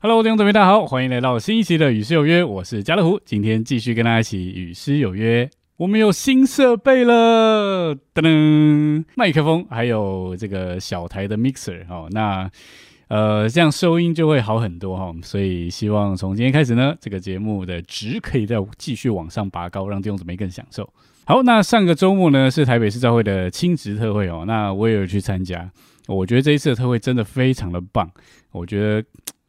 Hello，弟兄姊妹，大家好，欢迎来到新一期的《与诗有约》，我是家乐福，今天继续跟大家一起与诗有约。我们有新设备了，噔噔，麦克风，还有这个小台的 mixer 哦，那呃，这样收音就会好很多哈，所以希望从今天开始呢，这个节目的值可以再继续往上拔高，让弟兄姊妹更享受。好，那上个周末呢是台北市教会的亲职特会哦，那我也有去参加，我觉得这一次的特会真的非常的棒，我觉得。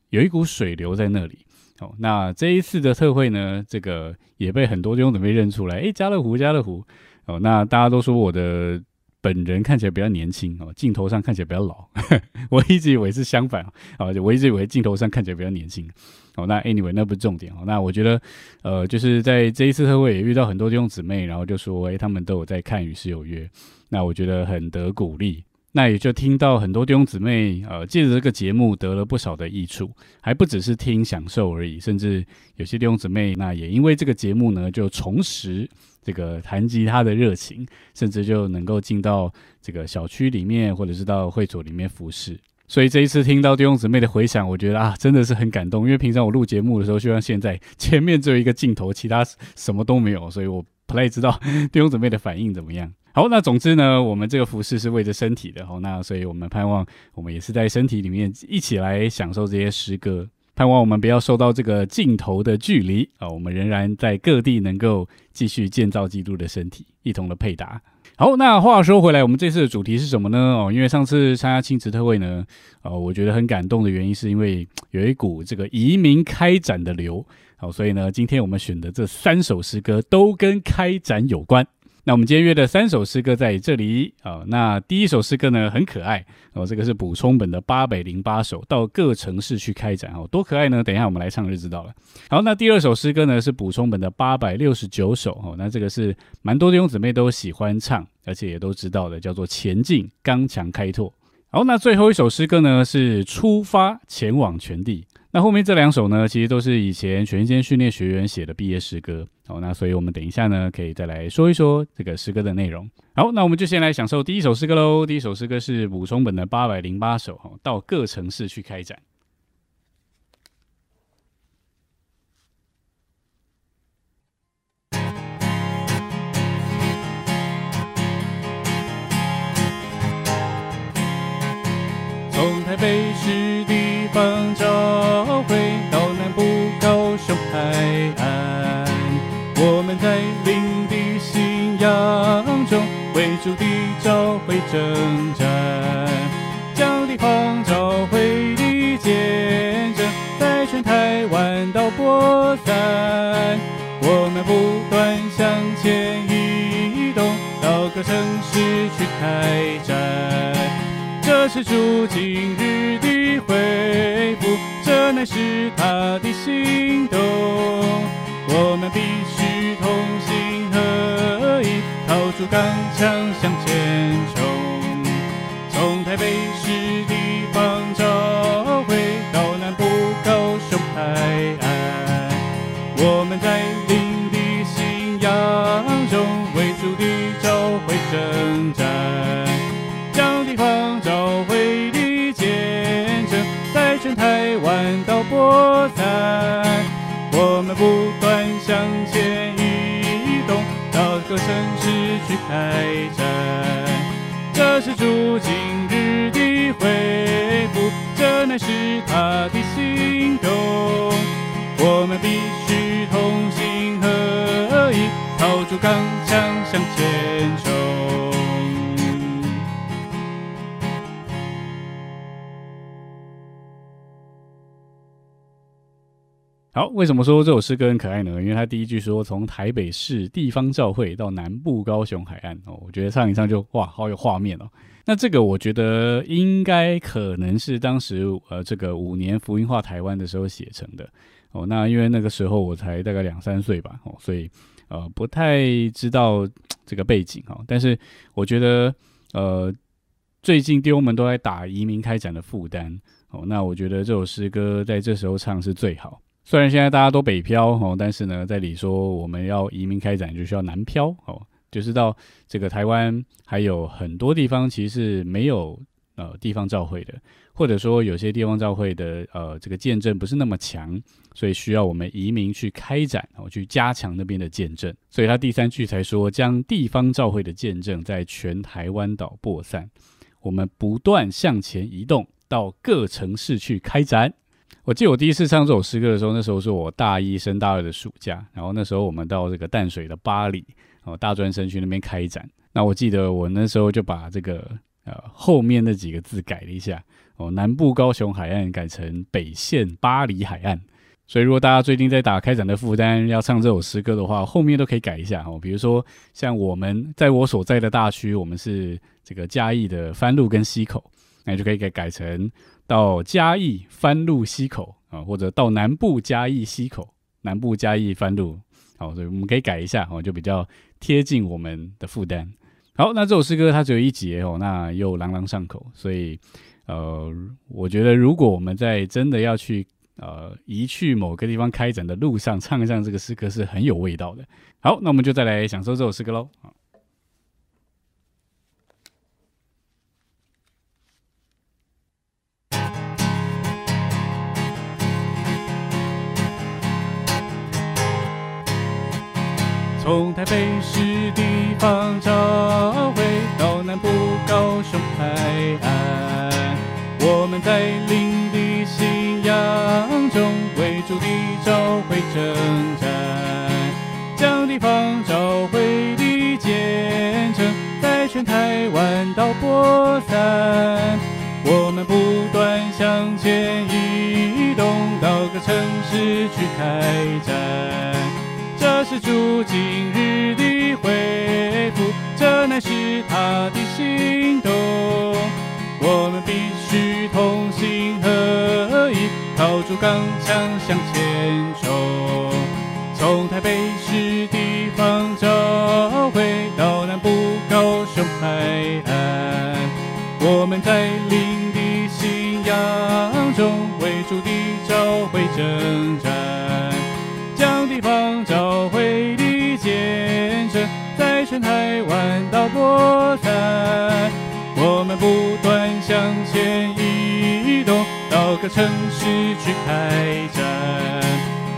有一股水流在那里，哦，那这一次的特会呢，这个也被很多弟兄姊妹认出来，诶，家乐福，家乐福，哦，那大家都说我的本人看起来比较年轻哦，镜头上看起来比较老，我一直以为是相反啊，我一直以为镜头上看起来比较年轻，哦，那 anyway 那不是重点哦，那我觉得，呃，就是在这一次特会也遇到很多弟兄姊妹，然后就说，诶，他们都有在看《与世有约》，那我觉得很得鼓励。那也就听到很多弟兄姊妹，呃，借着这个节目得了不少的益处，还不只是听享受而已，甚至有些弟兄姊妹，那也因为这个节目呢，就重拾这个弹吉他的热情，甚至就能够进到这个小区里面，或者是到会所里面服侍。所以这一次听到弟兄姊妹的回响，我觉得啊，真的是很感动，因为平常我录节目的时候，就像现在前面只有一个镜头，其他什么都没有，所以我不太知道 弟兄姊妹的反应怎么样。好，那总之呢，我们这个服饰是为着身体的，好，那所以我们盼望我们也是在身体里面一起来享受这些诗歌，盼望我们不要受到这个镜头的距离啊，我们仍然在各地能够继续建造基督的身体，一同的配搭。好，那话说回来，我们这次的主题是什么呢？哦，因为上次参加亲子特会呢，呃，我觉得很感动的原因是因为有一股这个移民开展的流，好，所以呢，今天我们选的这三首诗歌都跟开展有关。那我们今天约的三首诗歌在这里啊。那第一首诗歌呢很可爱哦，这个是补充本的八百零八首，到各城市去开展哦，多可爱呢！等一下我们来唱就知道了。好，那第二首诗歌呢是补充本的八百六十九首哦，那这个是蛮多弟兄姊妹都喜欢唱，而且也都知道的，叫做前进刚强开拓。好，那最后一首诗歌呢是出发前往全地。那后面这两首呢，其实都是以前全间训练学员写的毕业诗歌。好，那所以我们等一下呢，可以再来说一说这个诗歌的内容。好，那我们就先来享受第一首诗歌喽。第一首诗歌是补充本的八百零八首，哈，到各城市去开展。从台北市去开展。这是主今日的回复，这乃是他的行动。我们必须同心合意，掏出钢枪向前冲。为什么说这首诗歌很可爱呢？因为它第一句说从台北市地方教会到南部高雄海岸哦，我觉得唱一唱就哇，好有画面哦。那这个我觉得应该可能是当时呃这个五年福音化台湾的时候写成的哦。那因为那个时候我才大概两三岁吧哦，所以呃不太知道这个背景哈。但是我觉得呃最近弟兄们都在打移民开展的负担哦，那我觉得这首诗歌在这时候唱是最好。虽然现在大家都北漂哦，但是呢，在里说我们要移民开展，就需要南漂哦，就是到这个台湾还有很多地方其实是没有呃地方教会的，或者说有些地方教会的呃这个见证不是那么强，所以需要我们移民去开展，然后去加强那边的见证。所以他第三句才说，将地方教会的见证在全台湾岛播散，我们不断向前移动到各城市去开展。我记得我第一次唱这首诗歌的时候，那时候是我大一升大二的暑假，然后那时候我们到这个淡水的巴黎哦大专生去那边开展。那我记得我那时候就把这个呃后面那几个字改了一下哦，南部高雄海岸改成北线巴黎海岸。所以如果大家最近在打开展的负担要唱这首诗歌的话，后面都可以改一下哦。比如说像我们在我所在的大区，我们是这个嘉义的番路跟溪口，那就可以改改成。到嘉义番路溪口啊，或者到南部嘉义溪口，南部嘉义番路，好，所以我们可以改一下哦，就比较贴近我们的负担。好，那这首诗歌它只有一节哦，那又朗朗上口，所以呃，我觉得如果我们在真的要去呃移去某个地方开展的路上唱上这个诗歌是很有味道的。好，那我们就再来享受这首诗歌喽。从台北市地方教会到南部高雄海岸，我们在灵的信仰中为主的教会征战，将地方教会的见证在全台湾岛播散。我们不断向前移动，到各城市去开展。这是主今日的回复，这乃是他的行动。我们必须同心合意，靠住钢枪向前冲。从台北市地方教会到南部高雄海岸，我们在灵的信仰中为主的教会征战。湾岛播散。我们不断向前移动，到各城市去开展。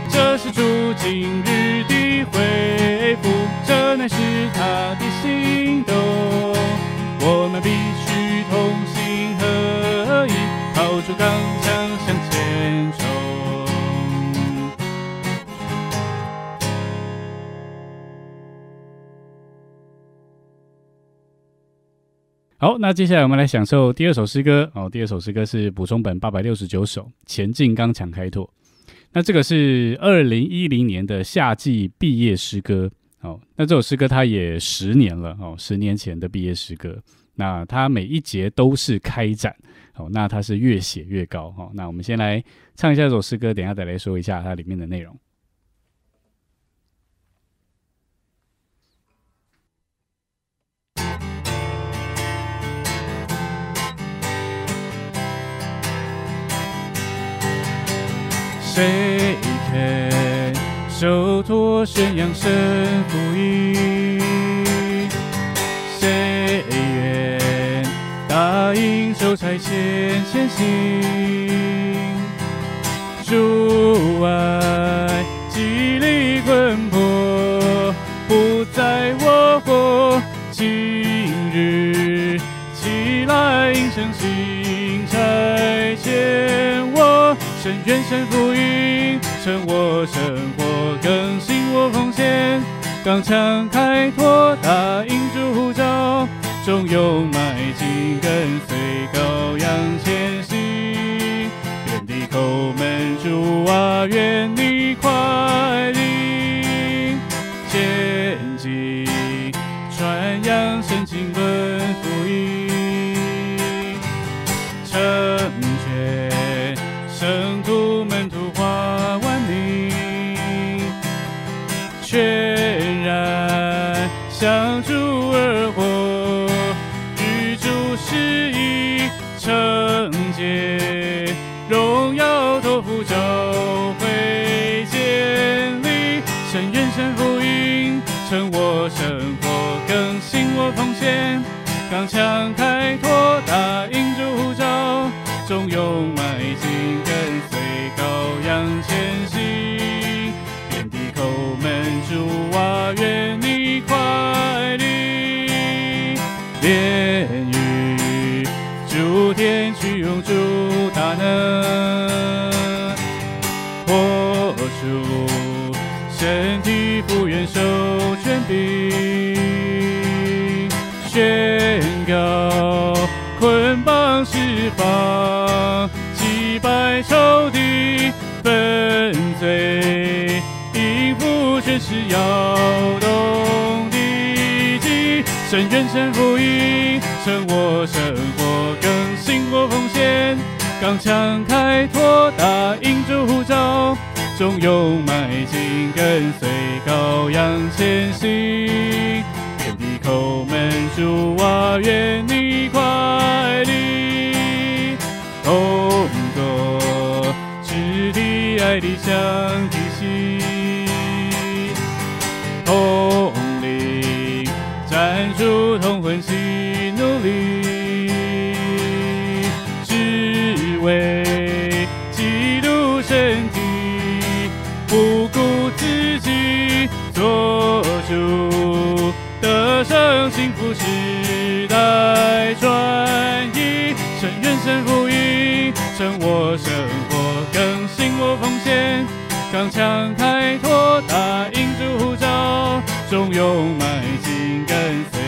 这是主今日的回复，这乃是他的心好，那接下来我们来享受第二首诗歌哦。第二首诗歌是补充本八百六十九首《前进刚强开拓》。那这个是二零一零年的夏季毕业诗歌哦。那这首诗歌它也十年了哦，十年前的毕业诗歌。那它每一节都是开展哦，那它是越写越高哈。那我们先来唱一下这首诗歌，等下再来说一下它里面的内容。谁肯受托宣扬神福音？谁愿答应受差遣前行？主爱激励魂魄，不在我国。今日起来应声行我，深愿神福音。趁我生活更新我奉献，刚强开拓，答应主呼召，忠勇迈进，跟随羔羊前行。愿地叩门，主啊，愿你快枪动地基，深渊神福音，生我生活更新我奉献，刚强开拓，答应主呼召，忠勇迈进，跟随羔羊前行，遍地叩门，主啊，愿你快临，同作肢体爱的相提心，站出同魂起努力，只为基督身体，不顾自己，做主得胜幸福时代转移，深愿神福音，成我生活更新我奉献，刚强开拓，答应主呼召，忠勇迈进，跟随。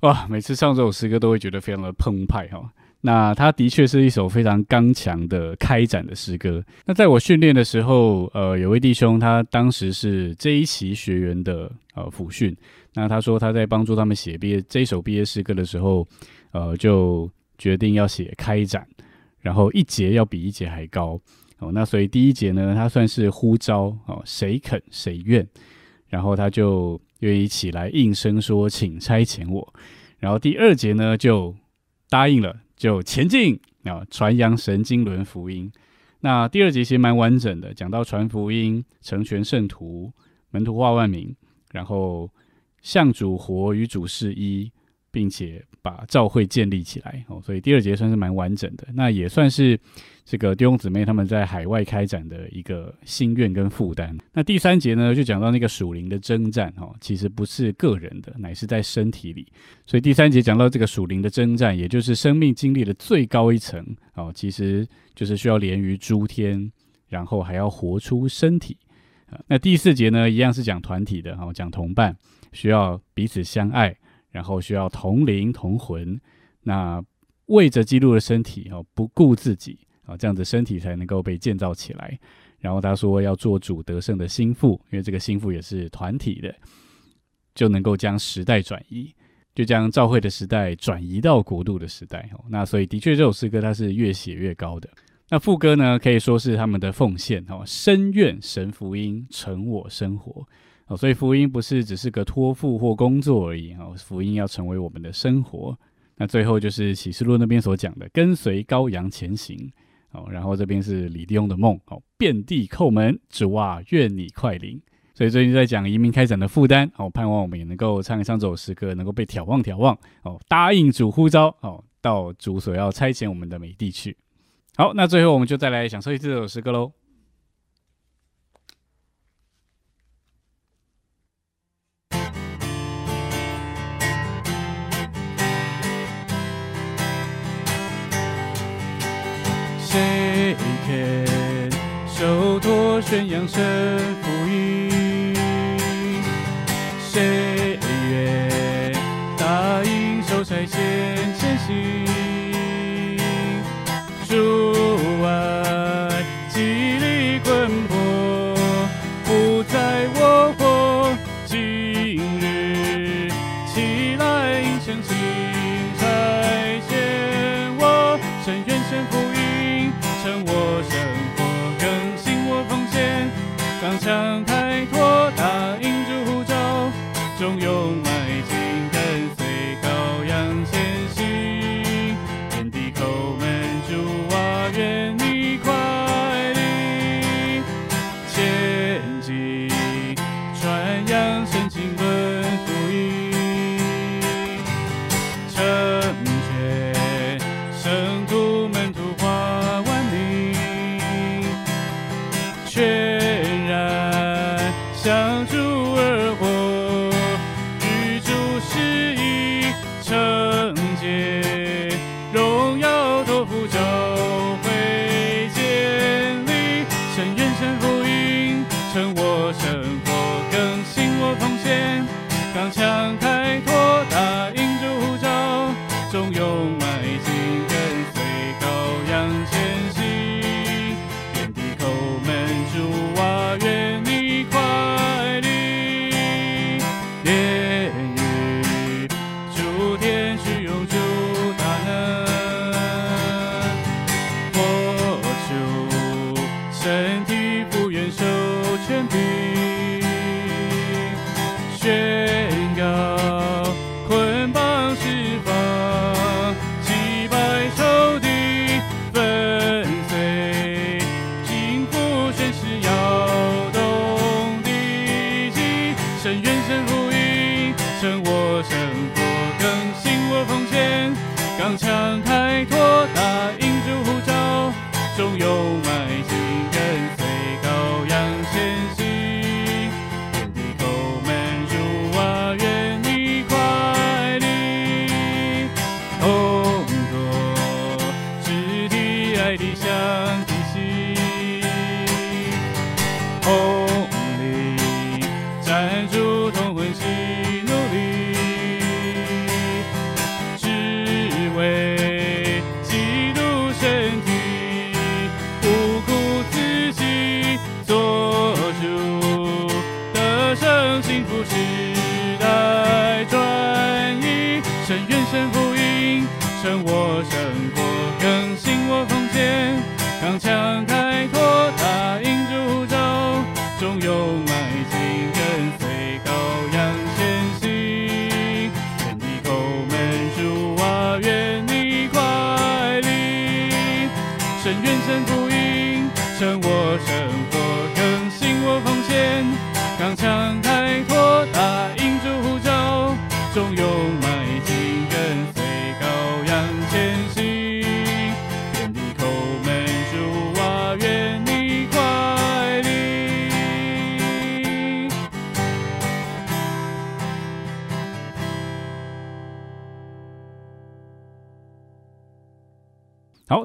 哇，每次唱这首诗歌都会觉得非常的澎湃哈。那它的确是一首非常刚强的开展的诗歌。那在我训练的时候，呃，有位弟兄他当时是这一期学员的呃辅训，那他说他在帮助他们写毕业这一首毕业诗歌的时候，呃，就决定要写开展，然后一节要比一节还高哦。那所以第一节呢，他算是呼召哦，谁肯谁愿，然后他就愿意起来应声说，请差遣我。然后第二节呢，就答应了，就前进啊，传扬神经轮福音。那第二节其实蛮完整的，讲到传福音、成全圣徒、门徒化万民，然后向主活与主事一，并且把教会建立起来哦。所以第二节算是蛮完整的，那也算是这个弟兄姊妹他们在海外开展的一个心愿跟负担。那第三节呢，就讲到那个属灵的征战哦，其实不是个人的，乃是在身体里。所以第三节讲到这个属灵的征战，也就是生命经历的最高一层哦，其实就是需要连于诸天，然后还要活出身体。那第四节呢，一样是讲团体的哦，讲同伴需要彼此相爱，然后需要同灵同魂。那为着基督的身体哦，不顾自己啊，这样子身体才能够被建造起来。然后他说要做主得胜的心腹，因为这个心腹也是团体的，就能够将时代转移，就将教会的时代转移到国度的时代哦。那所以的确这首诗歌它是越写越高的。那副歌呢，可以说是他们的奉献哦，深愿神福音成我生活哦。所以福音不是只是个托付或工作而已哦，福音要成为我们的生活。那最后就是启示录那边所讲的，跟随羔羊前行哦。然后这边是李弟兄的梦哦，遍地叩门，主啊，愿你快临。所以最近在讲移民开展的负担哦，盼望我们也能够唱一唱这首诗歌，能够被眺望眺望哦，答应主呼召哦，到主所要差遣我们的美地去。好，那最后我们就再来享受一次这首诗歌喽。谁肯受托宣扬神福音？谁愿答应受差遣前行？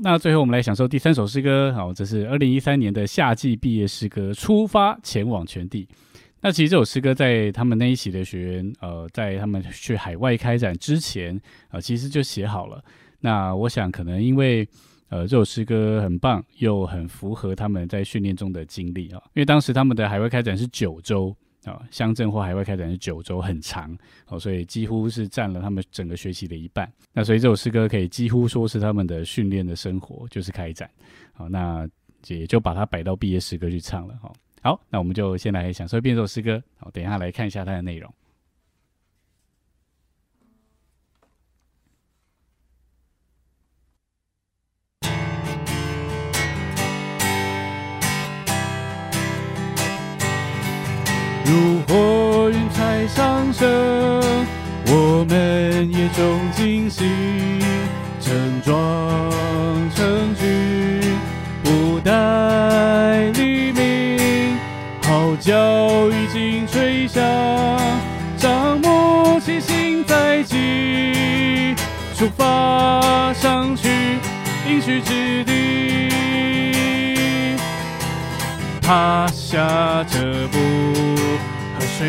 那最后我们来享受第三首诗歌。好，这是二零一三年的夏季毕业诗歌《出发前往全地》。那其实这首诗歌在他们那一期的学员，呃，在他们去海外开展之前，呃，其实就写好了。那我想可能因为呃这首诗歌很棒，又很符合他们在训练中的经历啊。因为当时他们的海外开展是九周啊，乡镇或海外开展的九周，很长哦，所以几乎是占了他们整个学习的一半。那所以这首诗歌可以几乎说是他们的训练的生活，就是开展。好，那也就把它摆到毕业诗歌去唱了哈。好，那我们就先来享受一遍这首诗歌。好，等一下来看一下它的内容。如火云彩上升，我们也中惊喜，盛装成军，不待黎明，号角已经吹响，帐幕齐心在即，出发上去应许之地。踏下这步，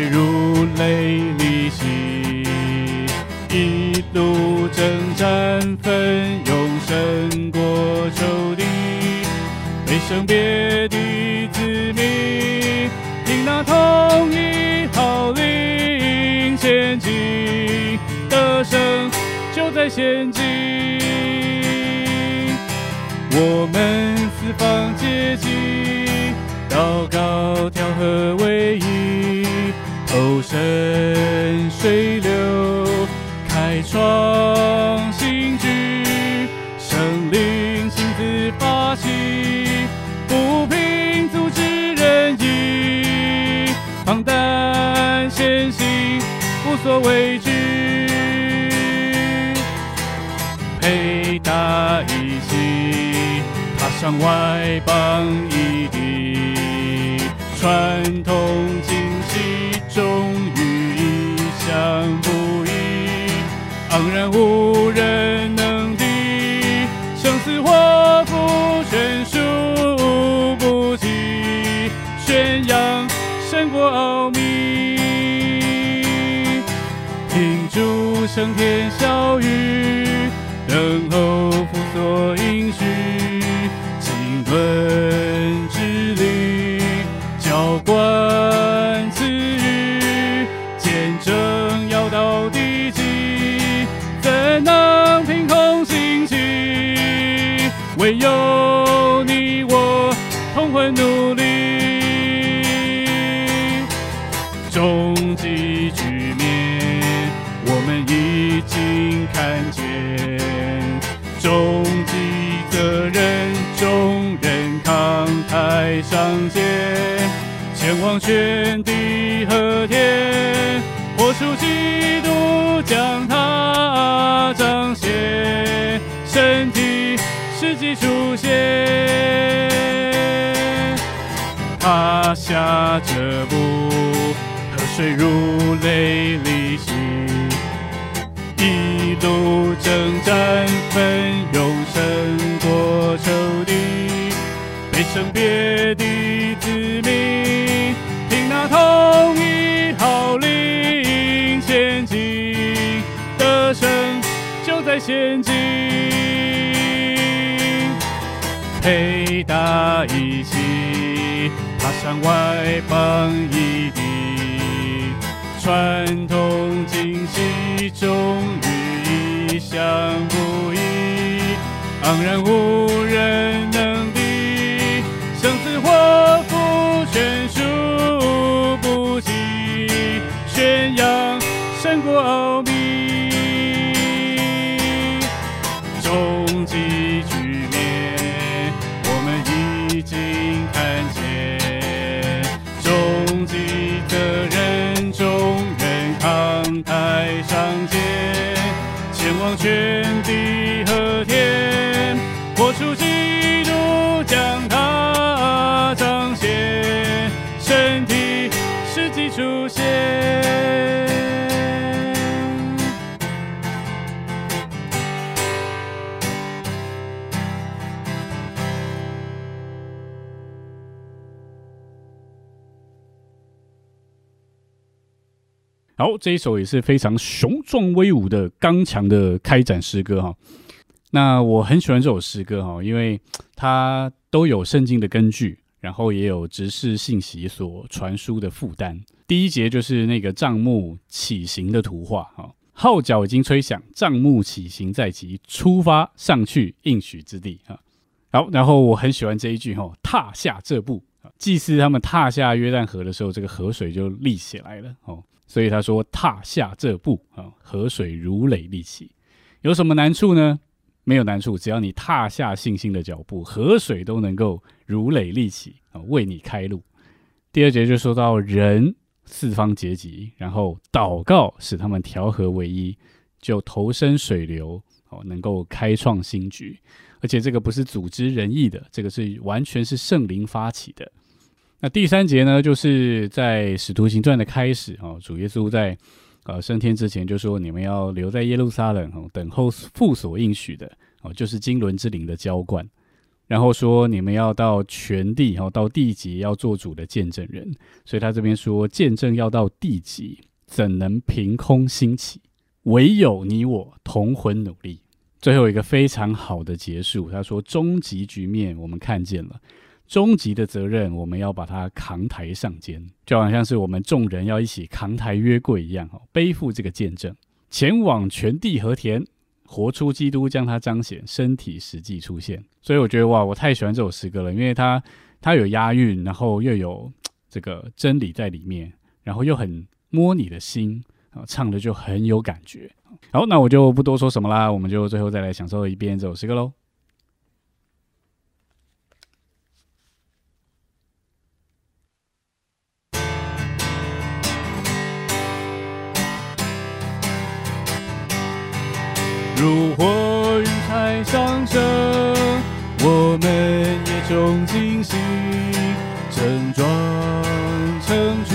如泪沥洗，一路征战奋勇胜过仇敌，没生别的子民，听那统一号令前进，得胜就在现今。我们四方接济。祷告调和为一，投身水流，开创新局，圣灵亲自发起，不凭组织人意，放胆前行，无所畏惧，配搭一起，踏上外邦异地。传统，想不一，昂然无人能敌，生死祸福全数不及，宣扬胜过奥秘。升天小雨，等候父所应许，前往全地和天，活出基督，将它彰显，身体实际出现。踏下这步。河水如泪沥洗，一路征战，奋勇胜过仇敌，背生别前进，陪打一起，踏上外邦一地。传统惊喜，终于意想不一，昂然无人能敌，生死祸福全数不计，宣扬胜过出现。好，这一首也是非常雄壮威武的刚强的开展诗歌哈。那我很喜欢这首诗歌哈，因为它都有圣经的根据，然后也有直视信息所传输的负担。第一节就是那个帐幕起行的图画哈，号角已经吹响，帐幕起行在即，出发上去应许之地哈。好，然后我很喜欢这一句哈，踏下这步，祭司他们踏下约旦河的时候，这个河水就立起来了哦。所以他说：“踏下这步啊，河水如垒立起。有什么难处呢？没有难处，只要你踏下信心的脚步，河水都能够如垒立起啊，为你开路。”第二节就说到人四方结集，然后祷告使他们调和为一，就投身水流哦，能够开创新局。而且这个不是组织仁义的，这个是完全是圣灵发起的。那第三节呢，就是在使徒行传的开始哦，主耶稣在呃升天之前就说：“你们要留在耶路撒冷哦，等候父所应许的哦，就是经纶之灵的浇灌。”然后说：“你们要到全地哈，到地级要做主的见证人。”所以他这边说：“见证要到地级，怎能凭空兴起？唯有你我同魂努力。”最后一个非常好的结束，他说：“终极局面我们看见了。”终极的责任，我们要把它扛抬上肩，就好像是我们众人要一起扛抬约柜一样，哦，背负这个见证，前往全地和田，活出基督，将它彰显，身体实际出现。所以我觉得哇，我太喜欢这首诗歌了，因为它它有押韵，然后又有这个真理在里面，然后又很摸你的心啊，唱的就很有感觉。好，那我就不多说什么啦，我们就最后再来享受一遍这首诗歌喽。如火云海上升，我们也中惊喜，整装成局，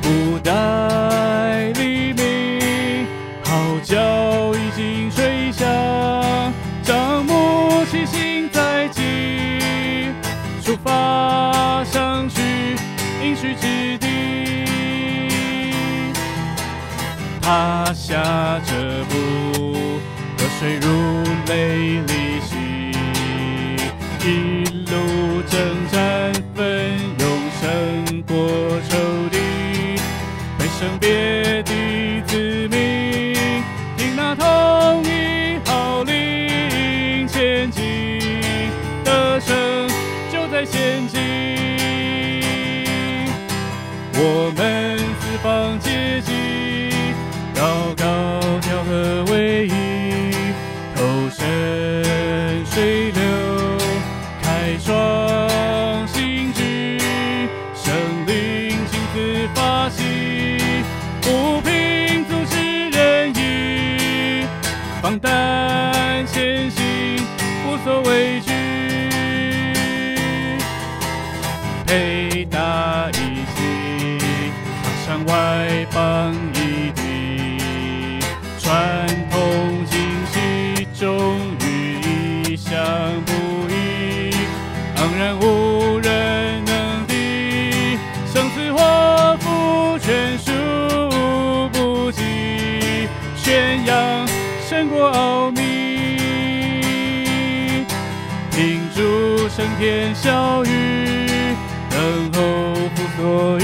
不待黎明，号角已经吹响，帐幕起行在即，出发上去应许之地。踏下这步，水如泪流。上外邦一地，传统精细，忠于意向不一，昂然无人能敌，生死祸福全数不及，宣扬胜过奥秘。停住升天笑语，等候不所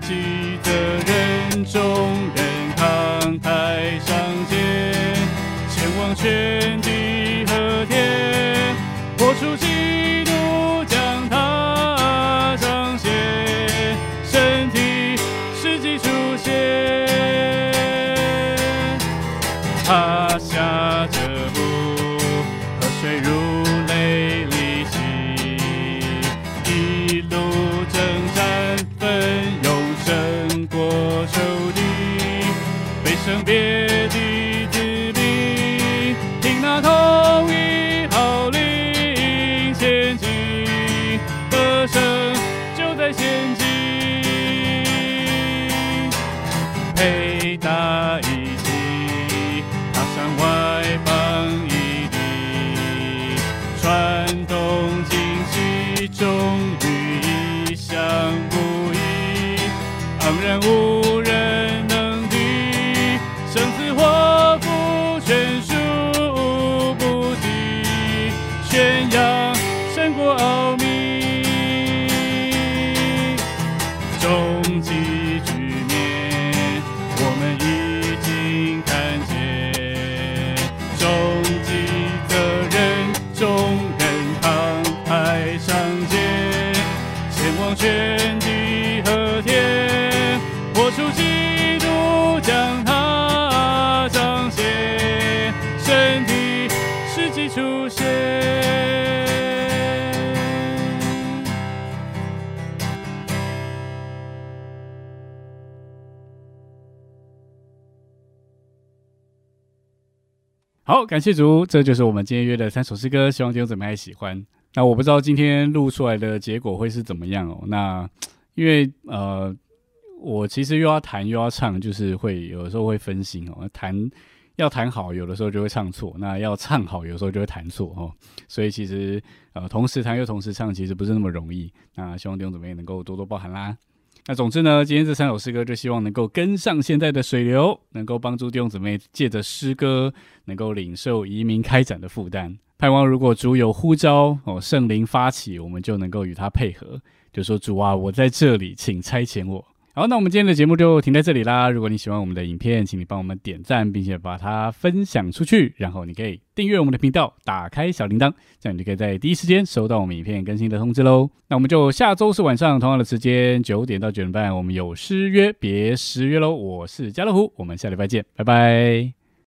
记得人中好，感谢主，这就是我们今天约的三首诗歌，希望弟兄姊妹还喜欢。那我不知道今天录出来的结果会是怎么样哦。那因为呃，我其实又要弹又要唱，就是会有的时候会分心哦。弹要弹好，有的时候就会唱错；那要唱好，有时候就会弹错哦。所以其实呃，同时弹又同时唱，其实不是那么容易。那希望弟兄姊妹能够多多包涵啦。那总之呢，今天这三首诗歌就希望能够跟上现在的水流，能够帮助弟兄姊妹借着诗歌，能够领受移民开展的负担。盼望如果主有呼召哦，圣灵发起，我们就能够与他配合，就说主啊，我在这里，请差遣我。好，那我们今天的节目就停在这里啦。如果你喜欢我们的影片，请你帮我们点赞，并且把它分享出去。然后你可以订阅我们的频道，打开小铃铛，这样你就可以在第一时间收到我们影片更新的通知喽。那我们就下周四晚上同样的时间，九点到九点半，我们有失约，别失约喽。我是家乐福，我们下礼拜见，拜拜。